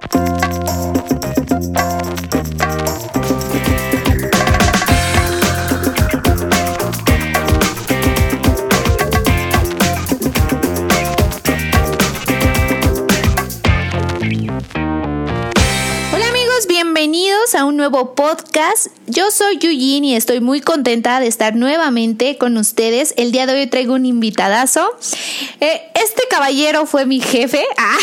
a nuevo podcast. Yo soy Yuyin y estoy muy contenta de estar nuevamente con ustedes. El día de hoy traigo un invitadazo. Eh, este caballero fue mi jefe. Ah,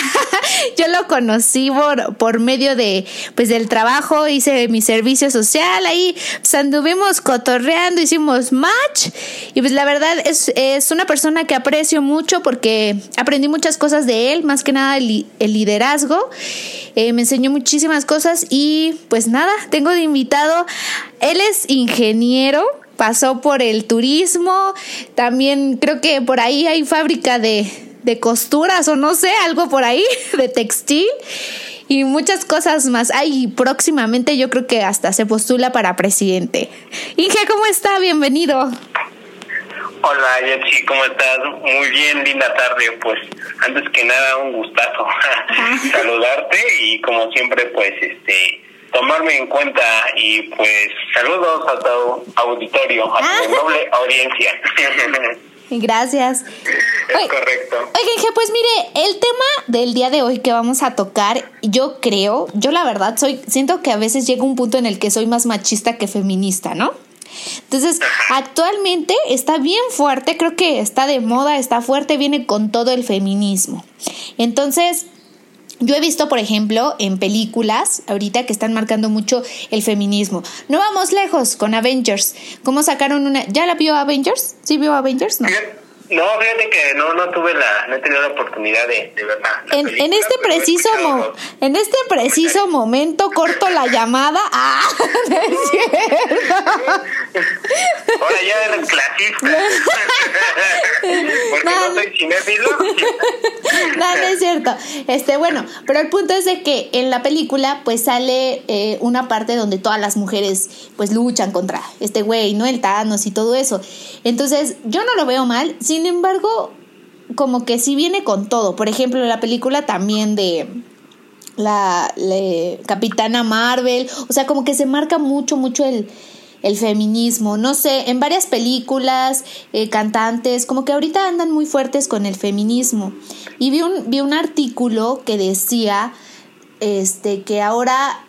yo lo conocí por, por medio de, pues, del trabajo, hice mi servicio social, ahí pues, anduvimos cotorreando, hicimos match. Y pues la verdad es, es una persona que aprecio mucho porque aprendí muchas cosas de él, más que nada el, el liderazgo. Eh, me enseñó muchísimas cosas y pues nada, tengo de invitado, él es ingeniero, pasó por el turismo, también creo que por ahí hay fábrica de, de costuras o no sé, algo por ahí, de textil y muchas cosas más. Ay, próximamente yo creo que hasta se postula para presidente. Inge, ¿cómo está? Bienvenido. Hola, Yetsi, ¿cómo estás? Muy bien, linda tarde. Pues antes que nada, un gustazo saludarte y como siempre, pues este tomarme en cuenta y pues saludos a tu auditorio, a tu ah. noble audiencia. Gracias. Es correcto. Oigan, pues mire, el tema del día de hoy que vamos a tocar, yo creo, yo la verdad soy, siento que a veces llega un punto en el que soy más machista que feminista, ¿no? Entonces, actualmente está bien fuerte, creo que está de moda, está fuerte, viene con todo el feminismo. Entonces, yo he visto, por ejemplo, en películas ahorita que están marcando mucho el feminismo. No vamos lejos con Avengers. ¿Cómo sacaron una... ¿Ya la vio Avengers? ¿Sí vio Avengers? No. No, fíjate que no, no tuve la, no he tenido la oportunidad de, de verla. En, en, este preciso en este preciso momento corto la llamada. Ah, no es cierto. Ahora ya eres clasista. Porque no, no soy cinéfilo. no, no es cierto. Este, bueno, pero el punto es de que en la película pues sale eh, una parte donde todas las mujeres pues luchan contra este güey, ¿no? El Thanos y todo eso. Entonces, yo no lo veo mal. Sin embargo, como que sí viene con todo. Por ejemplo, la película también de la, Capitana Marvel. O sea, como que se marca mucho, mucho el, el feminismo. No sé, en varias películas, eh, cantantes, como que ahorita andan muy fuertes con el feminismo. Y vi un, vi un artículo que decía este, que ahora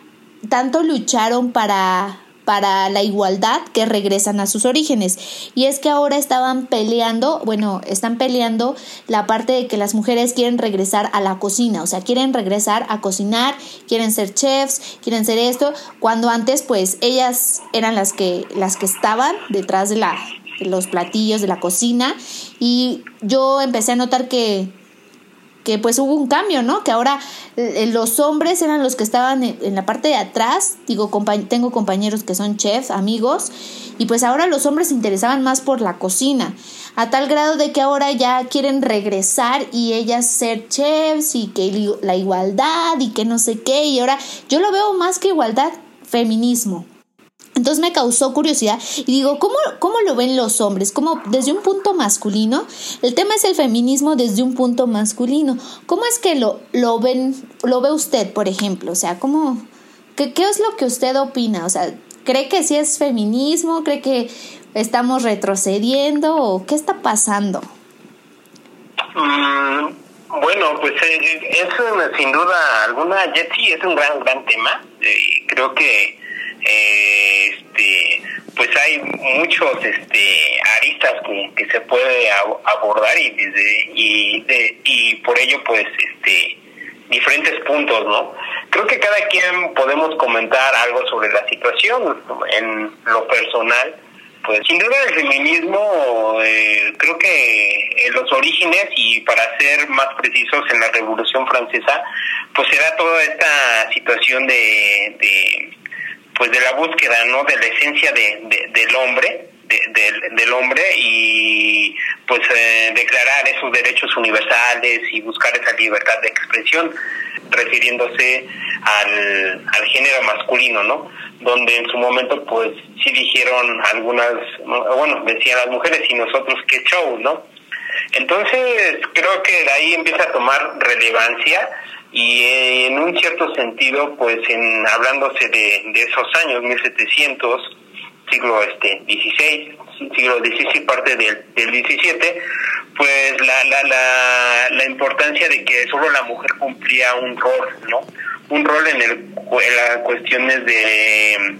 tanto lucharon para para la igualdad que regresan a sus orígenes. Y es que ahora estaban peleando, bueno, están peleando la parte de que las mujeres quieren regresar a la cocina, o sea, quieren regresar a cocinar, quieren ser chefs, quieren ser esto, cuando antes pues ellas eran las que las que estaban detrás de la de los platillos de la cocina y yo empecé a notar que que pues hubo un cambio, ¿no? Que ahora eh, los hombres eran los que estaban en, la parte de atrás, digo, tengo compañeros que son chefs, amigos, y pues ahora los hombres se interesaban más por la cocina, a tal grado de que ahora ya quieren regresar y ellas ser chefs y que la igualdad y que no sé qué, y ahora yo lo veo más que igualdad, feminismo. Entonces me causó curiosidad y digo, ¿cómo, ¿cómo lo ven los hombres? Como desde un punto masculino, el tema es el feminismo desde un punto masculino. ¿Cómo es que lo, lo ven, lo ve usted, por ejemplo? O sea, ¿cómo, qué, qué es lo que usted opina? O sea, ¿cree que sí es feminismo? ¿Cree que estamos retrocediendo? ¿O qué está pasando? Mm, bueno, pues eh, es sin duda alguna, sí es un gran, gran tema. Eh, creo que este pues hay muchos este aristas que, se puede abordar y desde y y por ello pues este diferentes puntos no creo que cada quien podemos comentar algo sobre la situación en lo personal. Pues sin duda el feminismo eh, creo que en los orígenes y para ser más precisos en la revolución francesa pues era toda esta situación de pues de la búsqueda no de la esencia de, del hombre del hombre y pues eh, declarar esos derechos universales y buscar esa libertad de expresión refiriéndose al, al género masculino no donde en su momento pues sí dijeron algunas bueno decían las mujeres y nosotros qué show no entonces creo que de ahí empieza a tomar relevancia y en un cierto sentido, pues en hablándose de, de esos años, 1700, siglo este 16, siglo XVI, parte del, del 17, pues la, la, la, la importancia de que solo la mujer cumplía un rol, ¿no? Un rol en, el, en las cuestiones de,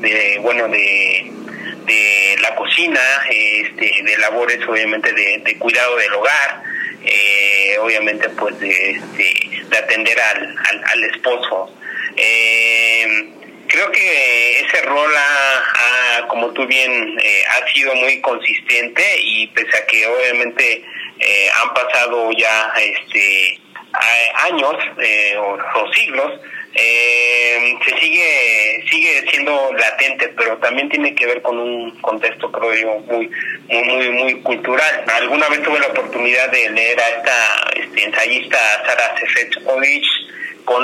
de bueno, de, de la cocina, este, de labores obviamente de, de cuidado del hogar, eh, obviamente pues de, este, de atender al, al, al esposo. Eh, creo que ese rol ha, como tú bien eh, ha sido muy consistente y pese a que obviamente eh, han pasado ya este años eh, o, siglos se sigue sigue siendo latente pero también tiene que ver con un contexto creo yo muy muy muy, muy cultural. Alguna vez tuve la oportunidad de leer a esta este, ensayista Sara Sefcovic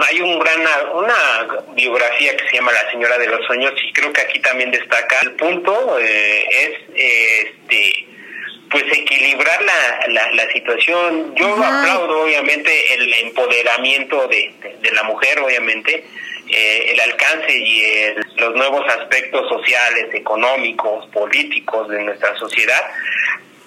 hay un gran una biografía que se llama La señora de los sueños y creo que aquí también destaca. El punto eh, es este pues equilibrar la, la, la situación yo aplaudo obviamente el empoderamiento de, de, la mujer obviamente eh, el alcance y los nuevos aspectos sociales económicos políticos de nuestra sociedad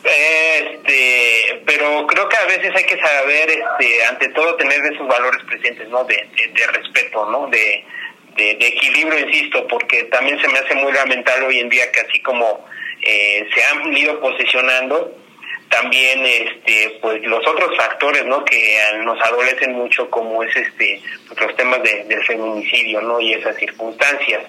este, pero creo que a veces hay que saber, este, ante todo, tener esos valores presentes, ¿no? De, de, respeto, ¿no? De, de, equilibrio, insisto, porque también se me hace muy lamentable hoy en día que así como eh, se han ido posicionando, también este pues los otros factores no que nos adolecen mucho como es este pues, los temas de, del feminicidio no y esas circunstancias.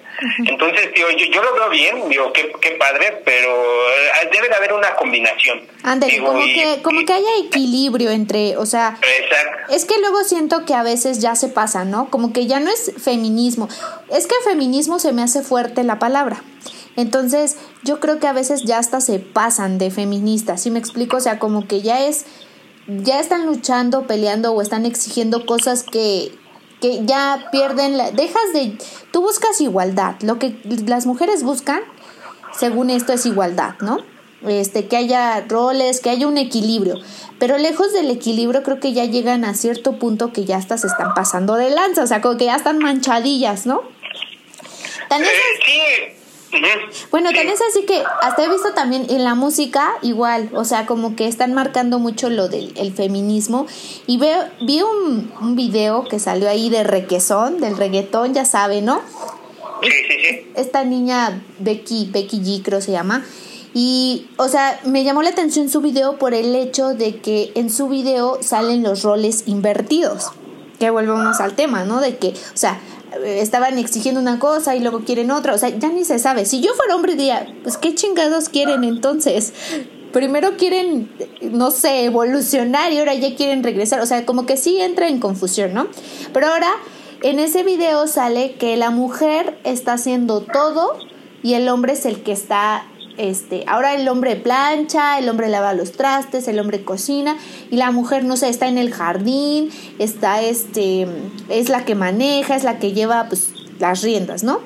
Entonces tío yo, yo lo veo bien digo qué, qué padre pero eh, debe de haber una combinación. Como que como que haya equilibrio entre o sea es que luego siento que a veces ya se pasa no como que ya no es feminismo. Es que feminismo se me hace fuerte la palabra entonces, yo creo que a veces ya hasta se pasan de feministas, ¿sí me explico? O sea, como que ya es, ya están luchando, peleando o están exigiendo cosas que, que ya pierden, la, dejas de, tú buscas igualdad, lo que las mujeres buscan, según esto, es igualdad, ¿no? Este, que haya roles, que haya un equilibrio. Pero lejos del equilibrio, creo que ya llegan a cierto punto que ya hasta se están pasando de lanza, o sea, como que ya están manchadillas, ¿no? sí, bueno, también es así que hasta he visto también en la música igual, o sea, como que están marcando mucho lo del el feminismo y veo vi un, un video que salió ahí de requesón, del reggaetón, ya sabe, ¿no? Sí, sí, sí. Esta niña Becky, Becky G creo se llama. Y, o sea, me llamó la atención su video por el hecho de que en su video salen los roles invertidos. Que volvemos al tema, ¿no? De que, o sea, estaban exigiendo una cosa y luego quieren otra, o sea, ya ni se sabe. Si yo fuera hombre diría, pues qué chingados quieren entonces. Primero quieren, no sé, evolucionar y ahora ya quieren regresar, o sea, como que sí entra en confusión, ¿no? Pero ahora en ese video sale que la mujer está haciendo todo y el hombre es el que está este, ahora el hombre plancha, el hombre lava los trastes, el hombre cocina y la mujer, no sé, está en el jardín, está, este, es la que maneja, es la que lleva, pues, las riendas, ¿no?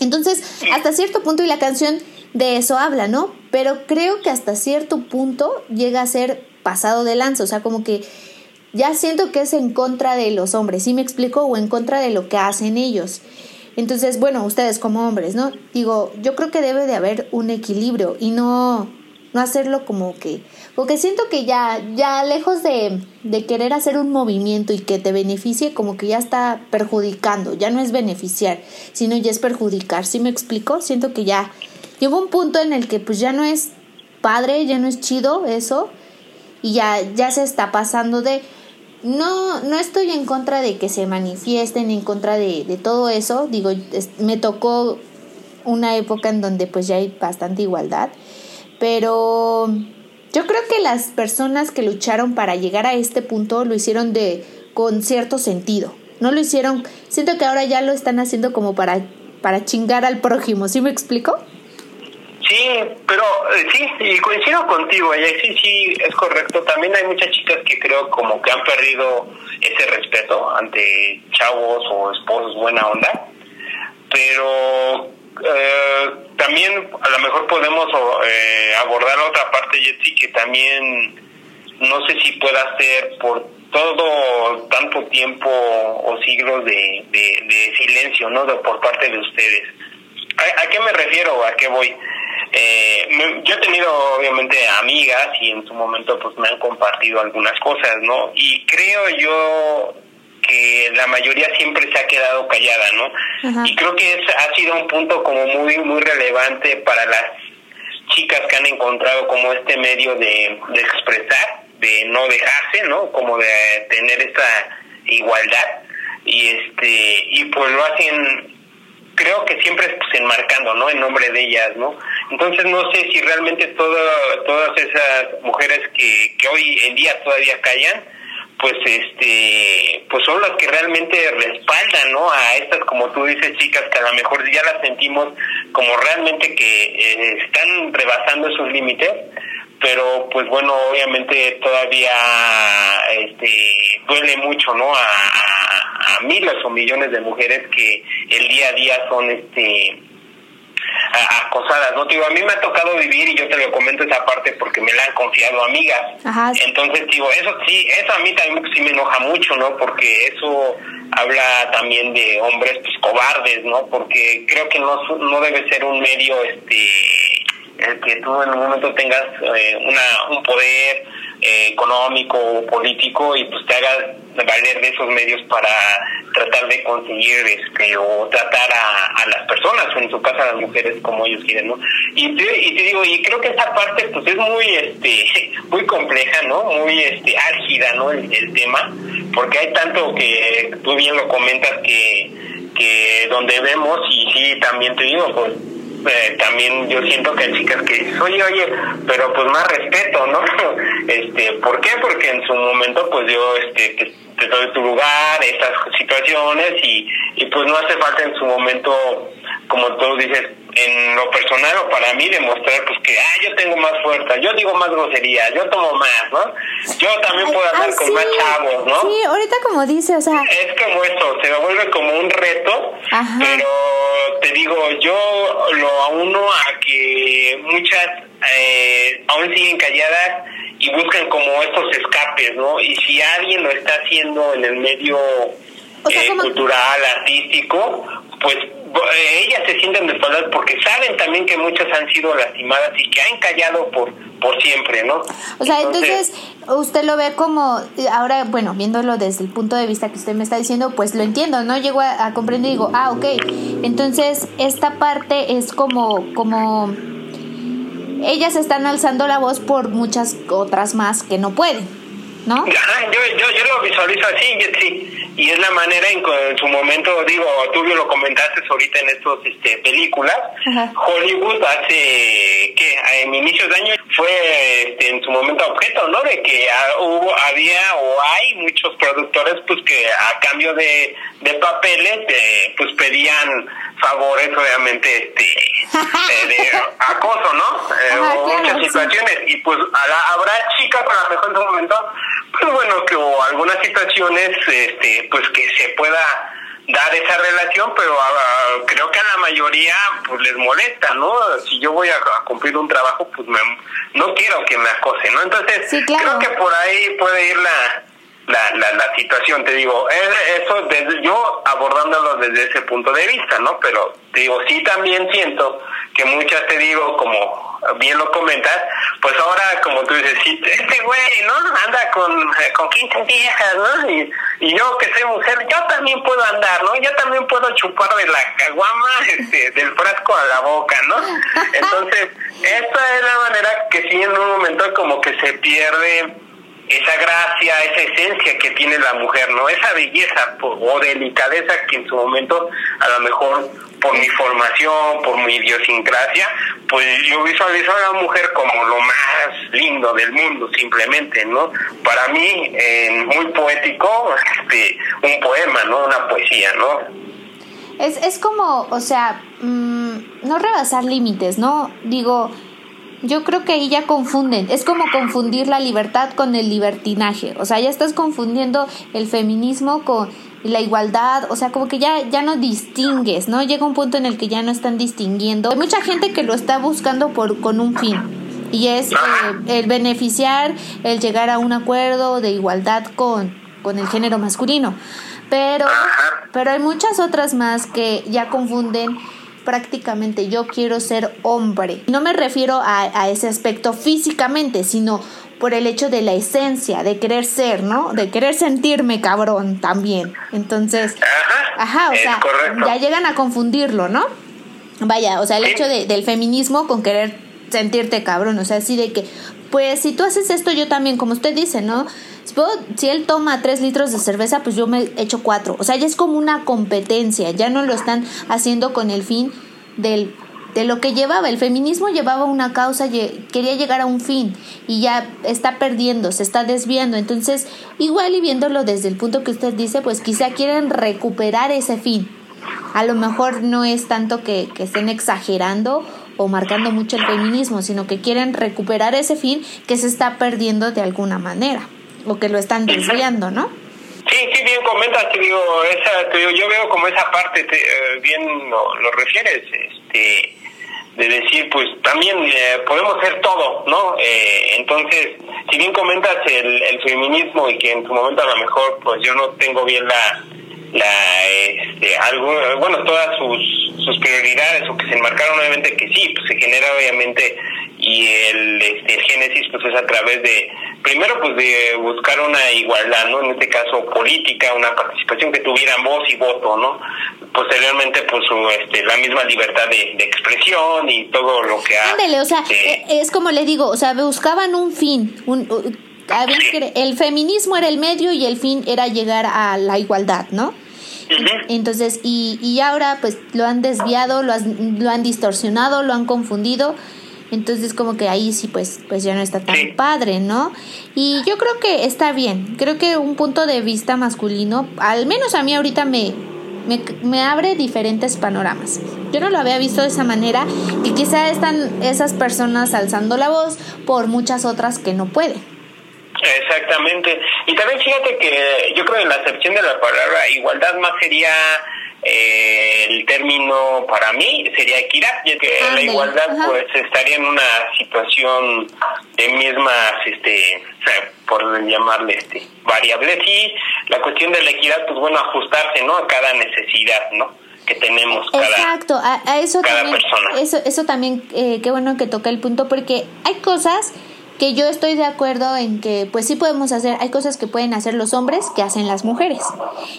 Entonces, hasta cierto punto, y la canción de eso habla, ¿no? Pero creo que hasta cierto punto llega a ser pasado de lanza, o sea, como que ya siento que es en contra de los hombres, ¿sí me explico? O en contra de lo que hacen ellos. Entonces, bueno, ustedes como hombres, ¿no? Digo, yo creo que debe de haber un equilibrio y no, no hacerlo como que, porque siento que ya, ya lejos de, de querer hacer un movimiento y que te beneficie, como que ya está perjudicando, ya no es beneficiar, sino ya es perjudicar, ¿sí me explico? Siento que ya llegó un punto en el que pues ya no es padre, ya no es chido eso y ya, ya se está pasando de no, no estoy en contra de que se manifiesten, en contra de, de todo eso. Digo, me tocó una época en donde pues ya hay bastante igualdad. Pero yo creo que las personas que lucharon para llegar a este punto lo hicieron de con cierto sentido. No lo hicieron, siento que ahora ya lo están haciendo como para, para chingar al prójimo, ¿sí me explico? Sí, pero eh, sí, y coincido contigo, sí, sí, es correcto. También hay muchas chicas que creo como que han perdido ese respeto ante chavos o esposos buena onda, pero eh, también a lo mejor podemos eh, abordar otra parte, Jetsi, que también no sé si pueda ser por todo tanto tiempo o siglos de, de, silencio, ¿no? por parte de ustedes. ¿A, qué me refiero? ¿A qué voy? Eh, yo he tenido obviamente amigas y en su momento pues me han compartido algunas cosas, ¿no? Y creo yo que la mayoría siempre se ha quedado callada, ¿no? Y creo que es, ha sido un punto como muy muy relevante para las chicas que han encontrado como este medio de, de expresar, de no dejarse, ¿no? Como de tener esta igualdad y este y pues lo hacen creo que siempre pues, enmarcando, ¿no? En nombre de ellas, ¿no? Entonces no sé si realmente todo, todas esas mujeres que, que hoy en día todavía callan, pues este pues son las que realmente respaldan no a estas como tú dices chicas que a lo mejor ya las sentimos como realmente que eh, están rebasando esos límites pero pues bueno obviamente todavía este duele mucho no a miles o millones de mujeres que el día a día son este acosadas, ¿no? Digo, a mí me ha tocado vivir y yo te lo comento esa parte porque me la han confiado amigas. Entonces, digo, eso sí, eso a mí también sí me enoja mucho, ¿no? Porque eso habla también de hombres pues cobardes, ¿no? Porque creo que no, no debe ser un medio, este, el que tú en un momento tengas eh, una, un poder eh, económico o político y pues te hagas valer de esos medios para tratar de conseguir este o tratar a, las personas en su caso a las mujeres como ellos quieren no y te, y te digo y creo que esa parte pues es muy este muy compleja no muy este álgida no el, el tema porque hay tanto que tú bien lo comentas que que donde vemos y sí también te digo pues eh, también yo siento que hay chicas que dicen, oye, oye, pero pues más respeto, ¿no? este, ¿Por qué? Porque en su momento pues yo este, te, te doy tu lugar, estas situaciones y, y pues no hace falta en su momento, como tú dices, en lo personal o para mí demostrar pues que ah yo tengo más fuerza yo digo más grosería yo tomo más no yo también puedo hablar con más chavos no sí ahorita como dice o sea es como esto se vuelve como un reto pero te digo yo lo auno a que muchas eh, aún siguen calladas y buscan como estos escapes no y si alguien lo está haciendo en el medio eh, cultural artístico pues ellas se sienten respaldadas porque saben también que muchas han sido lastimadas y que han callado por por siempre, ¿no? O sea, entonces, usted lo ve como, ahora, bueno, viéndolo desde el punto de vista que usted me está diciendo, pues lo entiendo, ¿no? Llego a, comprender y digo, ah, ok, entonces esta parte es como, como, ellas están alzando la voz por muchas otras más que no pueden, ¿no? yo, yo, yo lo visualizo así, sí y es la manera en que en su momento, digo, tú lo comentaste ahorita en estas este, películas, Hollywood hace, que En inicios de año fue este, en su momento objeto, ¿no? De que hubo, había o hay muchos productores pues que a cambio de, de papeles eh, pues pedían favores obviamente este de situaciones y pues habrá chicas a lo mejor en su momento pues bueno que hubo algunas situaciones este pues que se pueda dar esa relación, pero creo que a la mayoría pues les molesta, ¿no? Si yo voy a, cumplir un trabajo, pues no quiero que me acose, ¿no? Entonces, creo que por ahí puede ir la, la, la, la situación, te digo, eso desde, yo abordándolo desde ese punto de vista, ¿no? Pero te digo, sí también siento que muchas te digo, como bien lo comentas, pues ahora, como tú dices, sí, este güey, ¿no? Anda con, con 15 viejas, ¿no? Y, y yo que soy mujer, yo también puedo andar, ¿no? Yo también puedo chupar de la caguama, este, del frasco a la boca, ¿no? Entonces, esta es la manera que sí en un momento como que se pierde esa gracia, esa esencia que tiene la mujer, ¿no? Esa belleza o delicadeza que en su momento a lo mejor por mi formación, por mi idiosincrasia, pues yo visualizo a la mujer como lo más lindo del mundo, simplemente, ¿no? Para mí, muy poético, este, un poema, ¿no? Una poesía, ¿no? Es, es como, o sea, mm, no rebasar límites, ¿no? Digo, yo creo que ahí ya confunden. Es como confundir la libertad con el libertinaje. O sea, ya estás confundiendo el feminismo con la igualdad. O sea, como que ya, ya no distingues, ¿no? Llega un punto en el que ya no están distinguiendo. Hay mucha gente que lo está buscando por, con un fin. Y es eh, el beneficiar, el llegar a un acuerdo de igualdad con, con el género masculino. Pero, pero hay muchas otras más que ya confunden prácticamente yo quiero ser hombre. No me refiero a, a, ese aspecto físicamente, sino por el hecho de la esencia, de querer ser, ¿no? De querer sentirme cabrón también. Entonces, ajá, o sea, ya llegan a confundirlo, ¿no? Vaya, o sea, el hecho de, del feminismo con querer sentirte cabrón, o sea, así de que, pues si tú haces esto, yo también, como usted dice, ¿no? Si él toma tres litros de cerveza, pues yo me echo cuatro. O sea, ya es como una competencia, ya no lo están haciendo con el fin del de lo que llevaba. El feminismo llevaba una causa, quería llegar a un fin y ya está perdiendo, se está desviando. Entonces, igual y viéndolo desde el punto que usted dice, pues quizá quieren recuperar ese fin. A lo mejor no es tanto que, que estén exagerando o marcando mucho el feminismo, sino que quieren recuperar ese fin que se está perdiendo de alguna manera o que lo están desviando, ¿no? Sí, sí, bien comentas, te digo, esa, te digo, yo veo como esa parte, te, eh, bien lo, lo refieres, este, de decir, pues también eh, podemos ser todo, ¿no? Eh, entonces, si bien comentas el, el, feminismo y que en su momento a lo mejor, pues yo no tengo bien la, la este, algo, bueno, todas sus, sus prioridades o que se enmarcaron, obviamente que sí, pues se genera obviamente y el, este, el génesis pues es a través de primero pues de buscar una igualdad no en este caso política una participación que tuvieran voz y voto no posteriormente pues este la misma libertad de, expresión y todo lo que ha o sea eh, es como le digo o sea buscaban un fin un, el feminismo era el medio y el fin era llegar a la igualdad no entonces, y, y ahora pues lo han desviado, lo, lo han distorsionado, lo han confundido entonces como que ahí sí pues pues ya no está tan padre, ¿no? Y yo creo que está bien. Creo que un punto de vista masculino, al menos a mí ahorita me me, abre diferentes panoramas. Yo no lo había visto de esa manera y quizá están esas personas alzando la voz por muchas otras que no pueden. Exactamente. Y también fíjate que yo creo que en la acepción de la palabra igualdad más sería eh, el término para mí sería equidad, ya que la igualdad pues estaría en una situación de mismas, este, por llamarle este, variables y la cuestión de la equidad pues bueno ajustarse, ¿no? A cada necesidad, ¿no? que tenemos cada, Exacto, a, eso también, persona. Eso, eso también, eh, qué bueno que toca el punto, porque hay cosas que yo estoy de acuerdo en que pues sí podemos hacer, hay cosas que pueden hacer los hombres que hacen las mujeres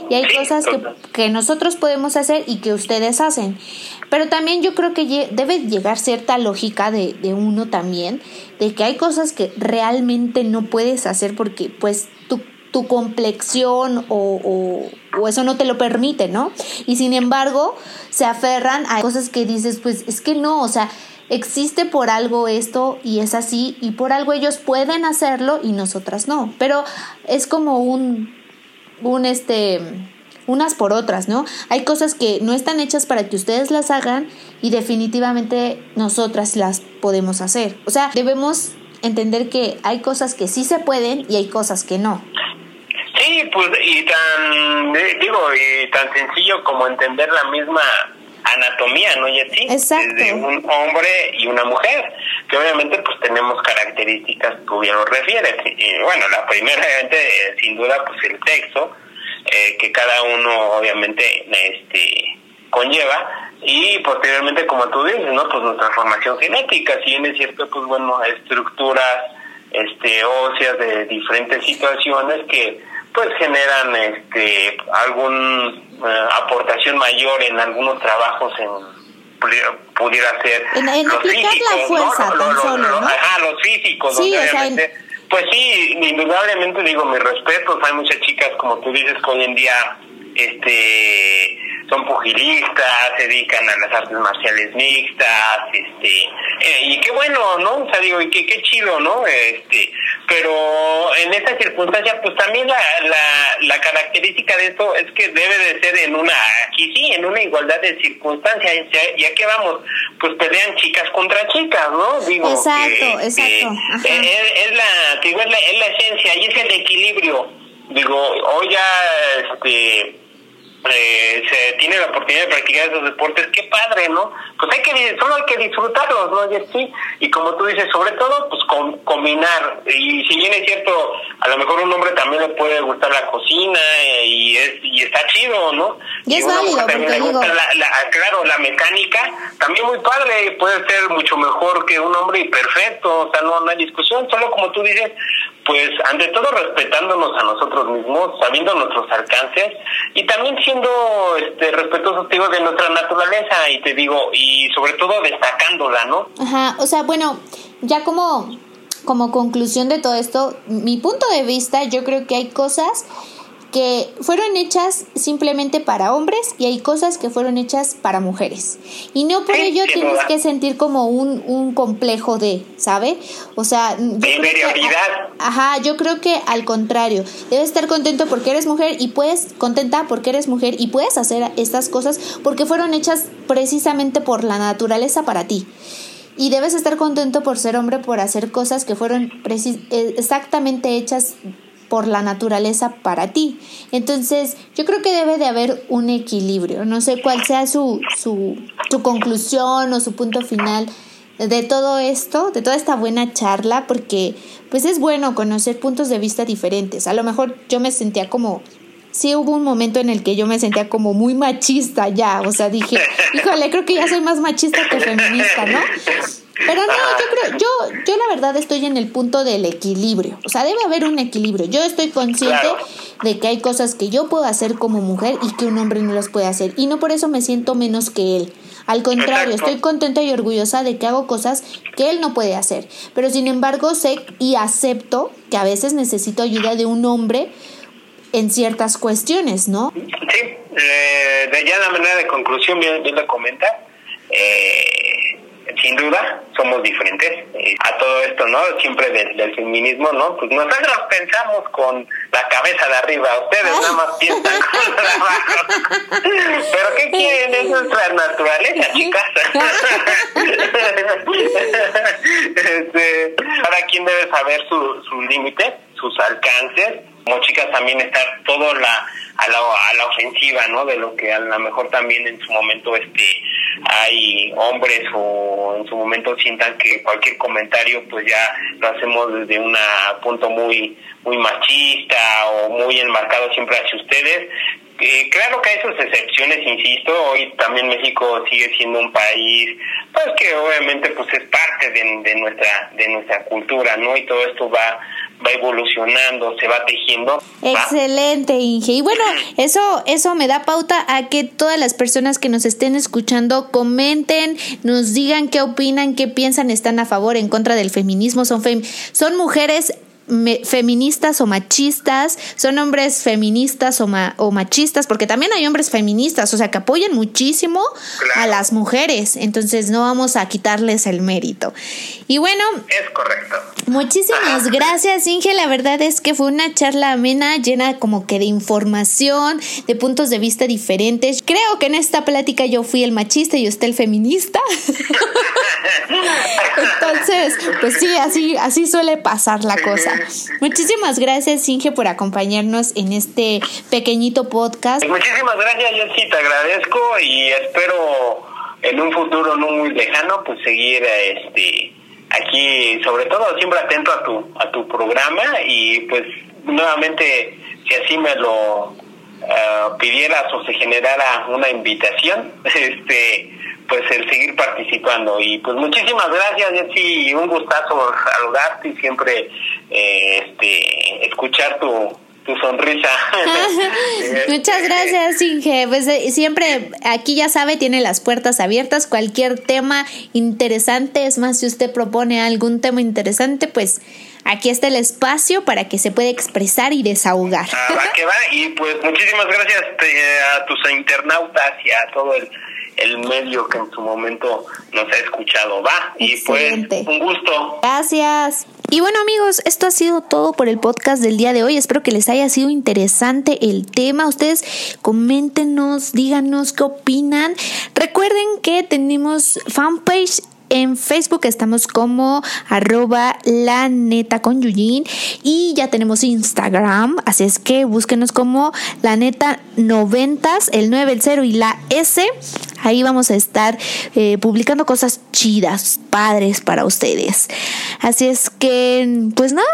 y hay cosas que, que nosotros podemos hacer y que ustedes hacen. Pero también yo creo que debe llegar cierta lógica de, de uno también, de que hay cosas que realmente no puedes hacer porque pues tu, complexión o, o, eso no te lo permite, ¿no? Y sin embargo se aferran a cosas que dices, pues es que no, o sea, existe por algo esto y es así y por algo ellos pueden hacerlo y nosotras no. Pero es como un, un este, unas por otras, ¿no? Hay cosas que no están hechas para que ustedes las hagan y definitivamente nosotras las podemos hacer. O sea, debemos entender que hay cosas que sí se pueden y hay cosas que no. Sí, pues y tan digo y tan sencillo como entender la misma anatomía, ¿no, Yeti? Exacto. De un hombre y una mujer, que obviamente pues tenemos características, tú bien lo refieres. Y, bueno, la primera, obviamente, sin duda, pues el sexo, eh, que cada uno obviamente este conlleva y posteriormente como tú dices no pues nuestra formación genética si bien es cierto pues bueno estructuras este óseas de diferentes situaciones que pues generan este algún eh, aportación mayor en algunos trabajos en pudiera ser en, los físicos, la fuerza, ¿no? los físicos, pues sí, indudablemente digo mis respetos, hay muchas chicas como tú dices que hoy en día este son pugilistas, se dedican a las artes marciales mixtas, este, eh, y qué bueno, ¿no? O sea, digo, y qué, qué chido, ¿no? Este, pero en esta circunstancia, pues también la, la, la característica de esto es que debe de ser en una, aquí sí, en una igualdad de circunstancias, ya, que vamos, pues pelean chicas contra chicas, ¿no? Digo, exacto, exacto. es, la, digo, es la, es la esencia y es el equilibrio. Digo, hoy ya, este, eh, se tiene la oportunidad de practicar esos deportes, qué padre, ¿no? Pues hay que, solo hay que disfrutarlos, ¿no? Y, sí, y como tú dices, sobre todo, pues combinar. Y si bien es cierto, a lo mejor un hombre también le puede gustar la cocina eh, y, es, y está chido, ¿no? Y, es válido, también le gusta la, claro, la mecánica, también muy padre, puede ser mucho mejor que un hombre y perfecto, o sea, no, no hay discusión, solo como tú dices, pues ante todo respetándonos a nosotros mismos, sabiendo nuestros alcances y también siendo este, respetuosos digo, de nuestra naturaleza y te digo, y sobre todo destacándola, ¿no? Ajá, o sea, bueno, ya como, como conclusión de todo esto, mi punto de vista, yo creo que hay cosas que fueron hechas simplemente para hombres y hay cosas que fueron hechas para mujeres. Y no por ello tienes que sentir como un, un complejo de, ¿sabe? O sea, yo ajá, yo creo que al contrario, debes estar contento porque eres mujer y puedes, contenta porque eres mujer y puedes hacer estas cosas porque fueron hechas precisamente por la naturaleza para ti. Y debes estar contento por ser hombre, por hacer cosas que fueron eh, exactamente hechas por la naturaleza para ti. Entonces, yo creo que debe de haber un equilibrio. No sé cuál sea su, su, su conclusión o su punto final de todo esto, de toda esta buena charla, porque pues es bueno conocer puntos de vista diferentes. A lo mejor yo me sentía como sí hubo un momento en el que yo me sentía como muy machista ya, o sea, dije, híjole, creo que ya soy más machista que feminista, ¿no? Pero no, yo creo, yo, yo la verdad estoy en el punto del equilibrio. O sea, debe haber un equilibrio. Yo estoy consciente de que hay cosas que yo puedo hacer como mujer y que un hombre no las puede hacer. Y no por eso me siento menos que él. Al contrario, estoy contenta y orgullosa de que hago cosas que él no puede hacer. Pero sin embargo, sé y acepto que a veces necesito ayuda de un hombre en ciertas cuestiones, ¿no? Sí, eh, de ya la manera de conclusión, bien, bien lo comenta. Eh, sin duda somos diferentes eh, a todo esto, ¿no? Siempre del, feminismo, ¿no? Pues nosotros pensamos con la cabeza de arriba, ustedes nada más piensan con la abajo. Pero ¿qué quieren? Es nuestra naturaleza, chicas. este, ahora, ¿quién debe saber su, su límite, sus alcances? Como chicas también estar todo la a la, a la ofensiva, ¿no? De lo que a lo mejor también en su momento este hay hombres o en su momento sientan que cualquier comentario pues ya lo hacemos desde un punto muy muy machista o muy enmarcado siempre hacia ustedes eh, claro que hay sus excepciones, insisto, hoy también México sigue siendo un país, pues que obviamente pues es parte de, nuestra de nuestra cultura, ¿no? Y todo esto va va evolucionando, se va tejiendo. Excelente, Inge. Y bueno, eso eso me da pauta a que todas las personas que nos estén escuchando comenten, nos digan qué opinan, qué piensan, están a favor, en contra del feminismo, son fem son mujeres feministas o machistas, son hombres feministas o, o, machistas, porque también hay hombres feministas, o sea, que apoyan muchísimo a las mujeres, entonces no vamos a quitarles el mérito. Y bueno, es correcto. Muchísimas gracias, Inge, la verdad es que fue una charla amena, llena como que de información, de puntos de vista diferentes. Creo que en esta plática yo fui el machista y usted el feminista. entonces, pues sí, así, así suele pasar la cosa. Muchísimas gracias, Inge, por acompañarnos en este pequeñito podcast. Muchísimas gracias, yo sí te agradezco y espero en un futuro no muy lejano, pues seguir este aquí, sobre todo siempre atento a tu a tu programa y pues nuevamente si así me lo uh, pidieras o se generara una invitación, este pues el seguir participando y pues muchísimas gracias Jessy un gustazo saludarte y siempre eh, este escuchar tu tu sonrisa. Muchas gracias, Inge. Pues eh, siempre aquí ya sabe, tiene las puertas abiertas. Cualquier tema interesante, es más, si usted propone algún tema interesante, pues aquí está el espacio para que se pueda expresar y desahogar. Ah, va que va. Y pues muchísimas gracias eh, a tus internautas y a todo el el medio que en su momento nos ha escuchado. Va, y pues un gusto. Gracias. Y bueno amigos, esto ha sido todo por el podcast del día de hoy. Espero que les haya sido interesante el tema. Ustedes coméntenos, díganos qué opinan. Recuerden que tenemos fanpage En Facebook estamos como arroba la neta con Yuyin y ya tenemos Instagram, así es que búsquenos como la neta noventas, el 9, el 0 y la S. Ahí vamos a estar eh, publicando cosas chidas, padres para ustedes. Así es que, pues nada,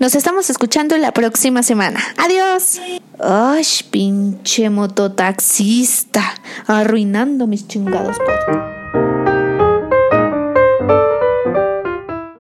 nos estamos escuchando la próxima semana. Adiós. Ay, pinche mototaxista, arruinando mis chingados.